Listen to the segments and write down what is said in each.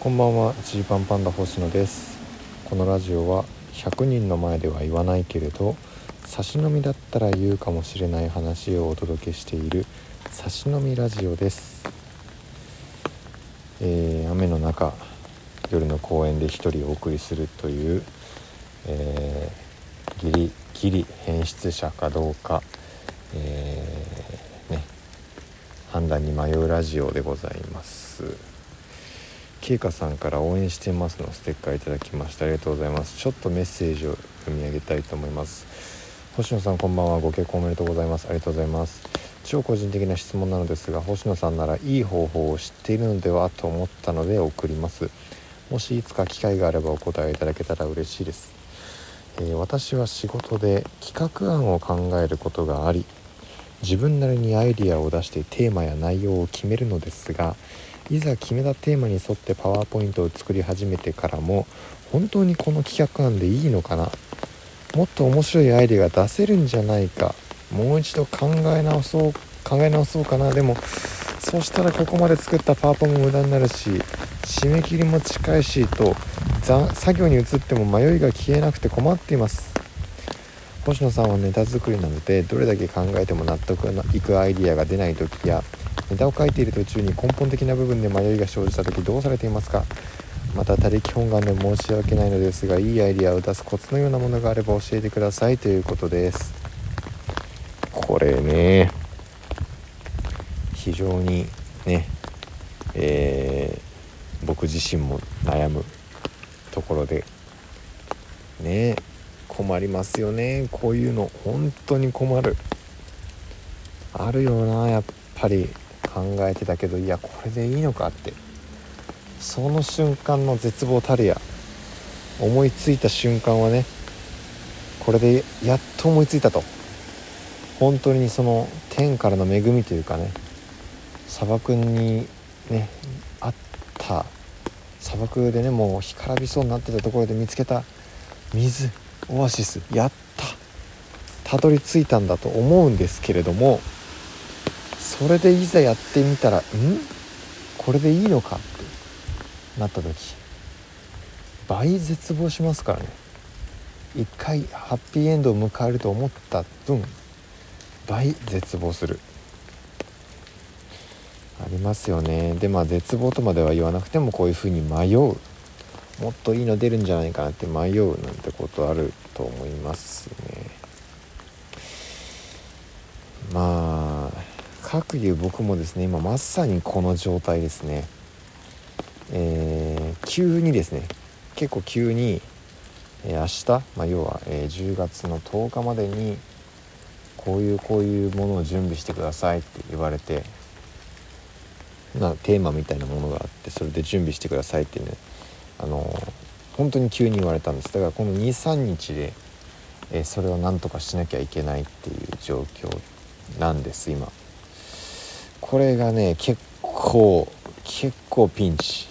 こんばんはジーパンパンダ星野です。このラジオは100人の前では言わないけれど差し飲みだったら言うかもしれない話をお届けしている差し飲みラジオです、えー雨の中夜の公園で一人お送りするという、えーギリギリ変質者かどうか、えーね判断に迷うラジオでございます。ケイカさんから応援してますのステッカーいただきました。ありがとうございます。ちょっとメッセージを読み上げたいと思います。星野さんこんばんは。ご結婚おめでとうございます。ありがとうございます。超個人的な質問なのですが星野さんならいい方法を知っているのではと思ったので送ります。もしいつか機会があればお答えいただけたら嬉しいです、えー私は仕事で企画案を考えることがあり自分なりにアイディアを出してテーマや内容を決めるのですがいざ決めたテーマに沿ってパワーポイントを作り始めてからも本当にこの企画案でいいのかな？もっと面白いアイデアが出せるんじゃないか？もう一度考え直そう考え直そうかな？でもそしたらここまで作ったパワポも無駄になるし締め切りも近いしと作業に移っても迷いが消えなくて困っています。星野さんはネタ作りなのでどれだけ考えても納得いくアイディアが出ない時やネタを書いている途中に根本的な部分で迷いが生じた時どうされていますか？また他力本願で申し訳ないのですがいいアイデアを出すコツのようなものがあれば教えてくださいということです。これね非常にねえー僕自身も悩むところでね困りますよね。こういうの本当に困る。あるよなやっぱり。考えてたけどいやこれでいいのかって。その瞬間の絶望たるや。思いついた瞬間はねこれでやっと思いついたと。本当にその天からの恵みというかね砂漠にねあった。砂漠でねもう干からびそうになってたところで見つけた水オアシスやった。たどり着いたんだと思うんですけれどもそれでいざやってみたらん？これでいいのかってなった時。倍絶望しますからね。一回ハッピーエンドを迎えると思った分倍絶望する。ありますよね。でまあ絶望とまでは言わなくてもこういうふうに迷う。もっといいの出るんじゃないかなって迷うなんてことあると思いますね。まあかくいう僕もですね今まさにこの状態ですね。えー急にですね結構急に、えー明日、まあ、要は、えー10月の10日までにこういうこういうものを準備してくださいって言われてなテーマみたいなものがあってそれで準備してくださいってねあの本当に急に言われたんです。だからこの23日で、えそれをなんとかしなきゃいけないっていう状況なんです今。これがね結構結構ピンチ、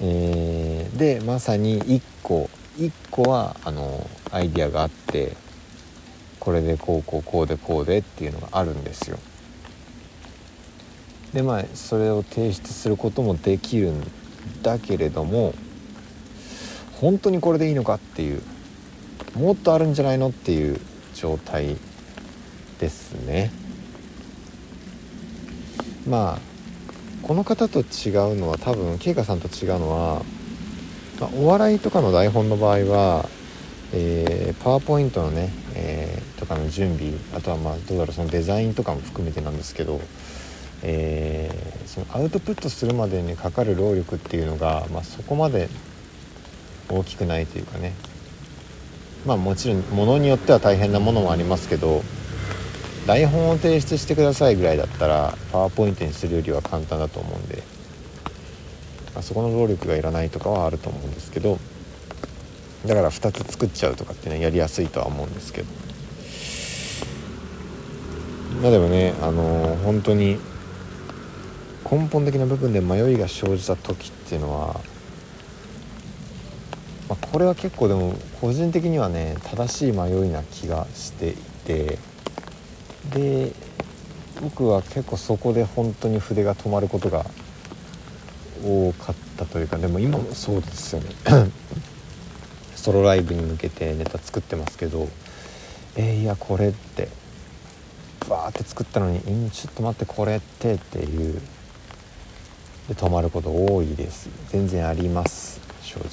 えーでまさに1個1個はあのアイデアがあってこれでこうこうこうでこうでっていうのがあるんですよ。でまあそれを提出することもできるんだけれども本当にこれでいいのかっていうもっとあるんじゃないのっていう状態ですね。まあこの方と違うのは多分慶香さんと違うのは、まあ、お笑いとかの台本の場合は、えパワーポイントのね、えーとかの準備あとはまあどうだろうそのデザインとかも含めてなんですけど、えーそのアウトプットするまでにかかる労力っていうのが、まあ、そこまで大きくないというかね。まあもちろんものによっては大変なものもありますけど台本を提出してくださいぐらいだったらパワーポイントにするよりは簡単だと思うんで、あ、そこの労力がいらないとかはあると思うんですけどだから2つ作っちゃうとかってねやりやすいとは思うんですけど。まあでもねあのー本当に根本的な部分で迷いが生じた時っていうのは、まあ、これは結構でも個人的にはね正しい迷いな気がしていてで僕は結構そこで本当に筆が止まることが多かったというかでも今もそうですよね。ソロライブに向けてネタ作ってますけどえー、いやこれってバーって作ったのに「うんちょっと待ってこれって」っていうで止まること多いです。全然あります正直。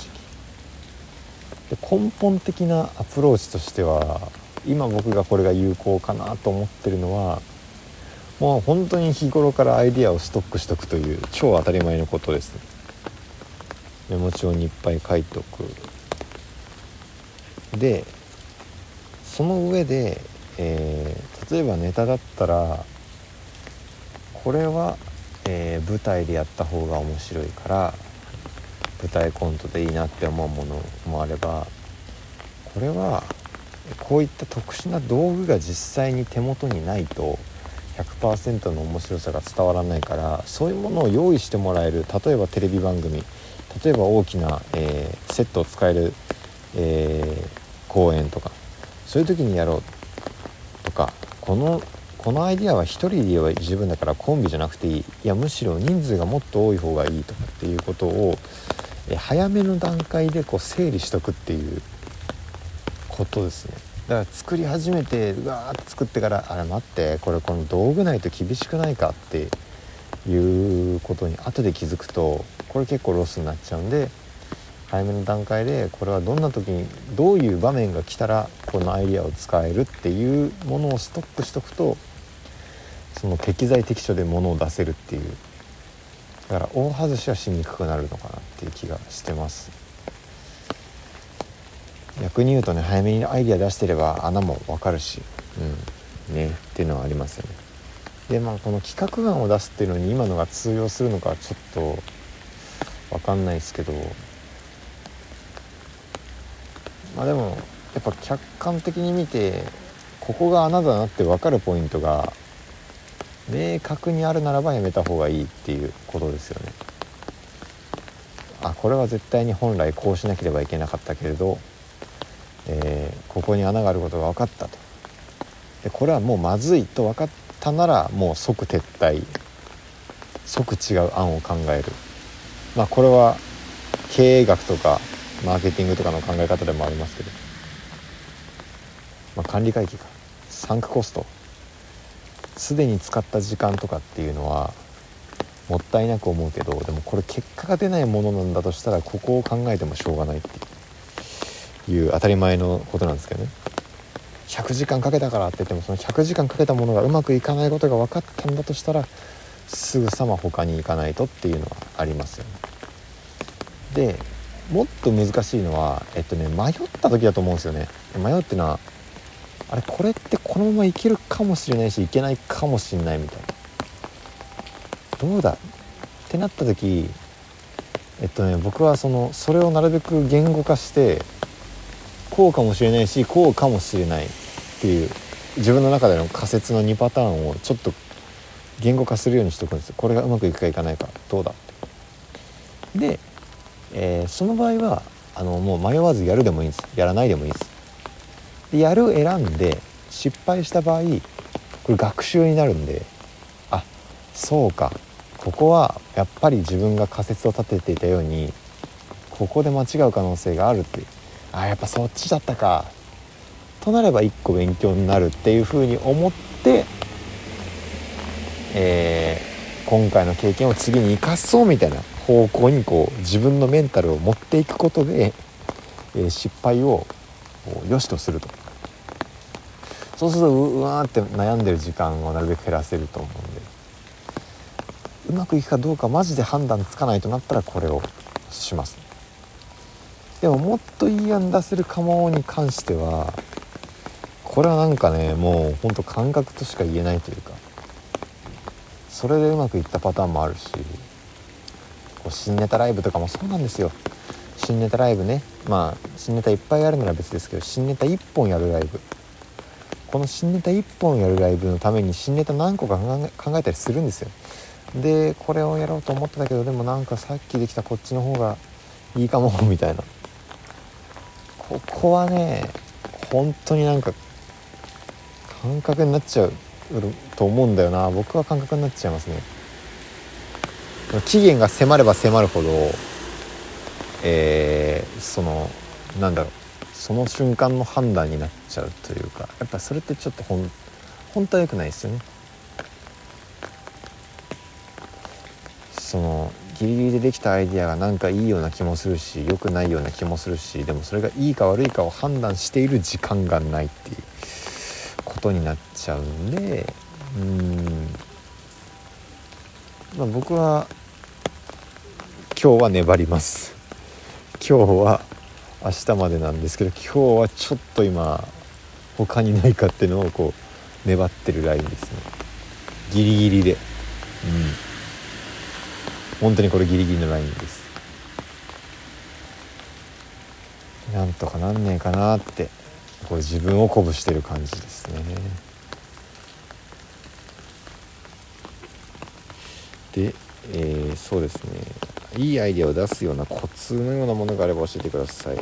で根本的なアプローチとしては今僕がこれが有効かなと思ってるのはもう本当に日頃からアイディアをストックしとくという超当たり前のことですメモ帳にいっぱい書いておく。でその上で、えー、例えばネタだったらこれは、えー、舞台でやった方が面白いから舞台コントでいいなって思うものもあればこれはこういった特殊な道具が実際に手元にないと100%の面白さが伝わらないからそういうものを用意してもらえる例えばテレビ番組例えば大きな、えー、セットを使える、えー、公演とかそういう時にやろうとかこのこのアイディアは1人で言えば十分だからコンビじゃなくていい。いやむしろ人数がもっと多い方がいいとかっていうことを、え早めの段階でこう整理しとくっていうことですね。だから作り始めてうわーって作ってからあれ待ってこれこの道具ないと厳しくないかっていうことに後で気づくとこれ結構ロスになっちゃうんで早めの段階でこれはどんな時にどういう場面が来たらこのアイデアを使えるっていうものをストックしとくとその適材適所でものを出せるっていうだから大外しはしにくくなるのかなっていう気がしてます。逆に言うとね早めにアイディア出してれば穴も分かるし。うん。ね。っていうのはありますよね。でまあこの企画案を出すっていうのに今のが通用するのかちょっと分かんないですけど。まあでもやっぱ客観的に見てここが穴だなって分かるポイントが明確にあるならばやめた方がいいっていうことですよね。あこれは絶対に本来こうしなければいけなかったけれどえー、ここに穴があることが分かったと。でこれはもうまずいと分かったならもう即撤退。即違う案を考える。まあこれは経営学とかマーケティングとかの考え方でもありますけど、まあ、管理会計か。サンクコスト。すでに使った時間とかっていうのはもったいなく思うけどでもこれ結果が出ないものなんだとしたらここを考えてもしょうがないっていう。いう当たり前のことなんですけどね100時間かけたからって言ってもその100時間かけたものがうまくいかないことが分かったんだとしたらすぐさま他に行かないとっていうのはありますよね。でもっと難しいのはえっとね迷った時だと思うんですよね。迷うっていうのはあれこれってこのままいけるかもしれないしいけないかもしれないみたいな。どうだ？ってなった時えっとね僕はそのそれをなるべく言語化してこうかもしれないしこうかもしれないっていう自分の中での仮説の2パターンをちょっと言語化するようにしておくんですこれがうまくいくかいかないかどうだって。で、えー、その場合はあのもう迷わずやるでもいいんです。やらないでもいいです。でやる選んで失敗した場合これ学習になるんであそうか。ここはやっぱり自分が仮説を立てていたようにここで間違う可能性があるってあやっぱそっちだったか。となれば一個勉強になるっていうふうに思って、えー、今回の経験を次に生かそうみたいな方向にこう自分のメンタルを持っていくことで、えー、失敗を良しとすると。そうするとうわーって悩んでる時間をなるべく減らせると思うんで。うまくいくかどうかマジで判断つかないとなったらこれをします。でももっといい案出せるかもに関してはこれはなんかねもうほんと感覚としか言えないというかそれでうまくいったパターンもあるしこう新ネタライブとかもそうなんですよ。新ネタライブね。まあ新ネタいっぱいあるなら別ですけど新ネタ1本やるライブ。この新ネタ1本やるライブのために新ネタ何個か考えたりするんですよ。でこれをやろうと思ってたけどでもなんかさっきできたこっちの方がいいかもみたいな。ここはね本当になんか感覚になっちゃうと思うんだよな。僕は感覚になっちゃいますね。期限が迫れば迫るほどえー、そのなんだろう。その瞬間の判断になっちゃうというかやっぱそれってちょっとほん本当は良くないですよね。そのギリギリでできたアイディアがなんかいいような気もするし良くないような気もするしでもそれがいいか悪いかを判断している時間がないっていうことになっちゃうんでうん。まあ僕は今日は粘ります。今日は明日までなんですけど今日はちょっと今他にないかっていうのをこう粘ってるラインですね。ギリギリで。うん。本当にこれギリギリのラインです。なんとかなんねえかなってこう自分を鼓舞してる感じですね。で、えー、そうですね。いいアイデアを出すようなコツのようなものがあれば教えてください。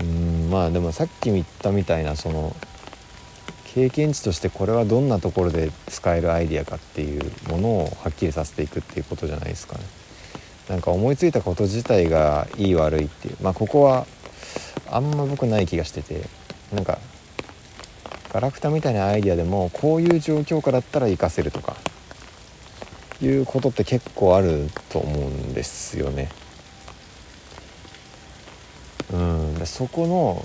うんまあでもさっきも言ったみたいなその経験値としてこれはどんなところで使えるアイディアかっていうものをはっきりさせていくっていうことじゃないですかね。なんか思いついたこと自体がいい悪いっていうまあここはあんま僕ない気がしててなんかガラクタみたいなアイディアでもこういう状況下だったら活かせるとかいうことって結構あると思うんですよね。うん、そこの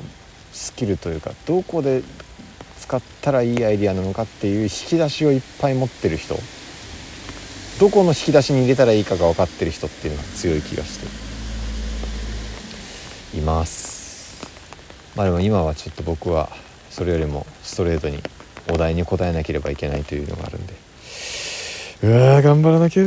スキルというかどこで使ったらいいアイデアなのかっていう引き出しをいっぱい持ってる人。どこの引き出しに入れたらいいかが分かってる人っていうのが強い気がして。います。まあでも今はちょっと僕はそれよりもストレートにお題に答えなければいけないというのがあるんで。うわ頑張らなきゃ